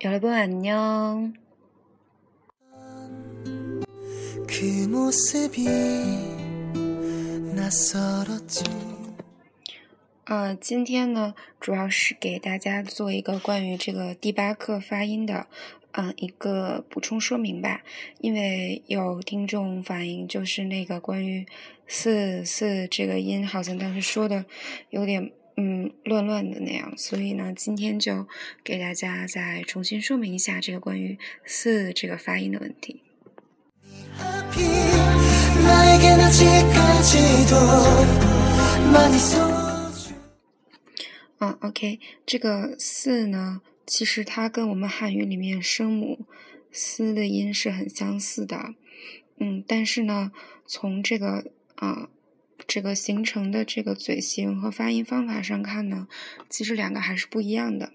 여러분안녕呃，今天呢，主要是给大家做一个关于这个第八课发音的，嗯，一个补充说明吧。因为有听众反映，就是那个关于“四四”这个音，好像当时说的有点 嗯乱乱的那样，所以呢，今天就给大家再重新说明一下这个关于“四”这个发音的问题。嗯，OK，这个“四”呢，其实它跟我们汉语里面声母“思”的音是很相似的。嗯，但是呢，从这个啊，这个形成的这个嘴型和发音方法上看呢，其实两个还是不一样的。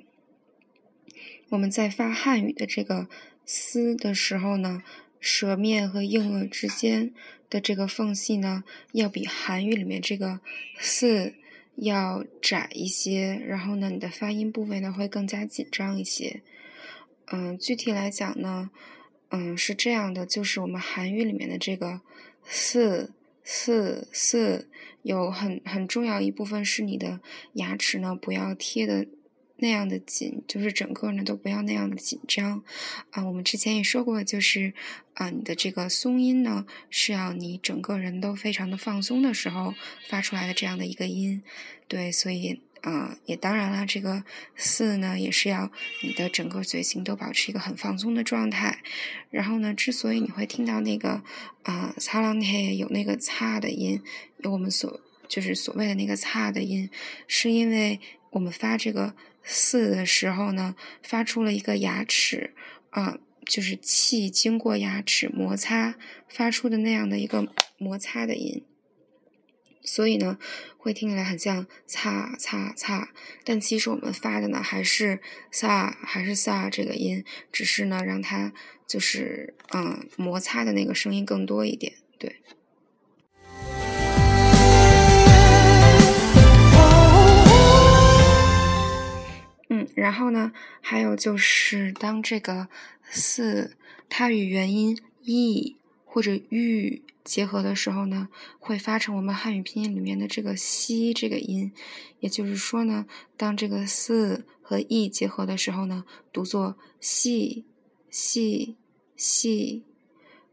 我们在发汉语的这个“思”的时候呢，舌面和硬腭之间的这个缝隙呢，要比韩语里面这个“四”。要窄一些，然后呢，你的发音部位呢会更加紧张一些。嗯，具体来讲呢，嗯，是这样的，就是我们韩语里面的这个“四四四”，有很很重要一部分是你的牙齿呢不要贴的。那样的紧，就是整个呢都不要那样的紧张啊。我们之前也说过，就是啊，你的这个松音呢是要你整个人都非常的放松的时候发出来的这样的一个音。对，所以啊，也当然了，这个四呢也是要你的整个嘴型都保持一个很放松的状态。然后呢，之所以你会听到那个啊擦浪嘿有那个擦的音，有我们所就是所谓的那个擦的音，是因为我们发这个。四的时候呢，发出了一个牙齿啊，就是气经过牙齿摩擦发出的那样的一个摩擦的音，所以呢，会听起来很像擦擦擦，但其实我们发的呢还是萨还是萨这个音，只是呢让它就是嗯摩擦的那个声音更多一点，对。嗯然后呢，还有就是当这个四它与元音 e 或者 u 结合的时候呢，会发成我们汉语拼音里面的这个西这个音。也就是说呢，当这个四和 e 结合的时候呢，读作细细细；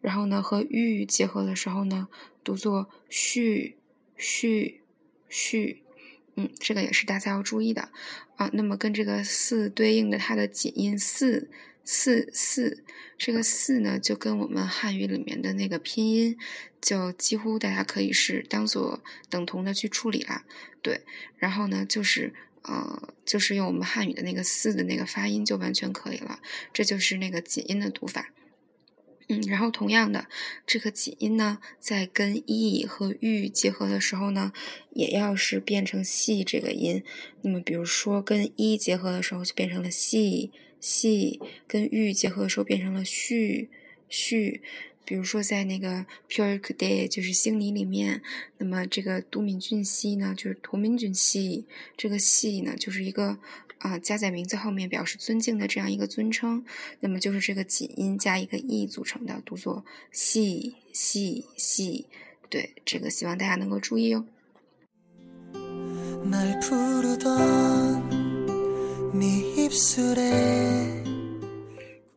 然后呢，和 u 结合的时候呢，读作续续续。嗯，这个也是大家要注意的啊。那么跟这个四对应的它的紧音四四四，这个四呢，就跟我们汉语里面的那个拼音，就几乎大家可以是当做等同的去处理啦。对，然后呢，就是呃，就是用我们汉语的那个四的那个发音就完全可以了。这就是那个紧音的读法。嗯，然后同样的，这个紧音呢，在跟 e 和 u 结合的时候呢，也要是变成细这个音。那么，比如说跟 e 结合的时候就变成了细系，跟 u 结合的时候变成了续续。比如说在那个 pure today 就是星尼里面，那么这个都敏俊熙呢，就是图敏俊熙，这个系呢，就是一个。啊，加在名字后面表示尊敬的这样一个尊称，那么就是这个紧音加一个 e 组成的，读作细细细。对，这个希望大家能够注意哦。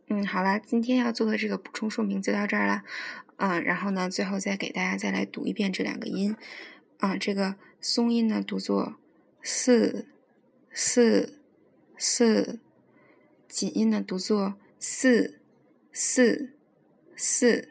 嗯，好啦，今天要做的这个补充说明就到这儿了。嗯，然后呢，最后再给大家再来读一遍这两个音。啊，这个松音呢，读作四四。四，紧音呢读作四四四，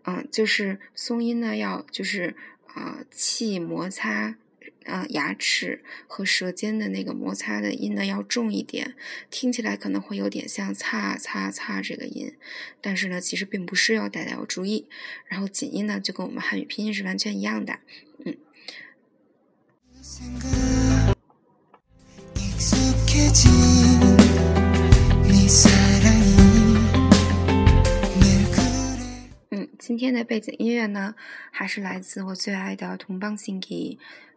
啊，就是松音呢要就是啊气摩擦啊牙齿和舌尖的那个摩擦的音呢要重一点，听起来可能会有点像擦擦擦这个音，但是呢其实并不是哦，大家要注意。然后紧音呢就跟我们汉语拼音是完全一样的，嗯。嗯，今天的背景音乐呢，还是来自我最爱的《同邦信给》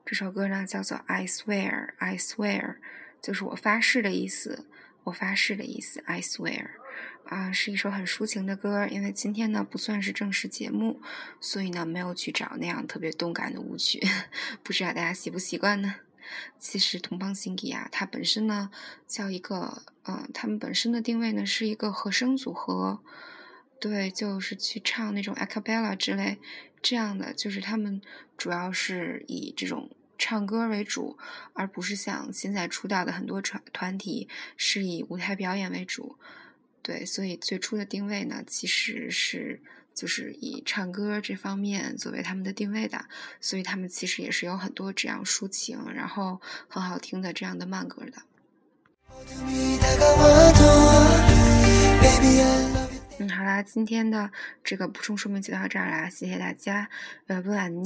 这首歌呢，叫做《I Swear》，I Swear，就是我发誓的意思。我发誓的意思，I swear，啊，是一首很抒情的歌。因为今天呢不算是正式节目，所以呢没有去找那样特别动感的舞曲，不知道大家习不习惯呢？其实同邦辛吉啊，它本身呢叫一个，嗯，他们本身的定位呢是一个和声组合，对，就是去唱那种 acapella 之类这样的，就是他们主要是以这种唱歌为主，而不是像现在出道的很多团团体是以舞台表演为主，对，所以最初的定位呢其实是。就是以唱歌这方面作为他们的定位的，所以他们其实也是有很多这样抒情，然后很好听的这样的慢歌的。嗯，好啦，今天的这个补充说明就到这儿啦，谢谢大家，拜拜，安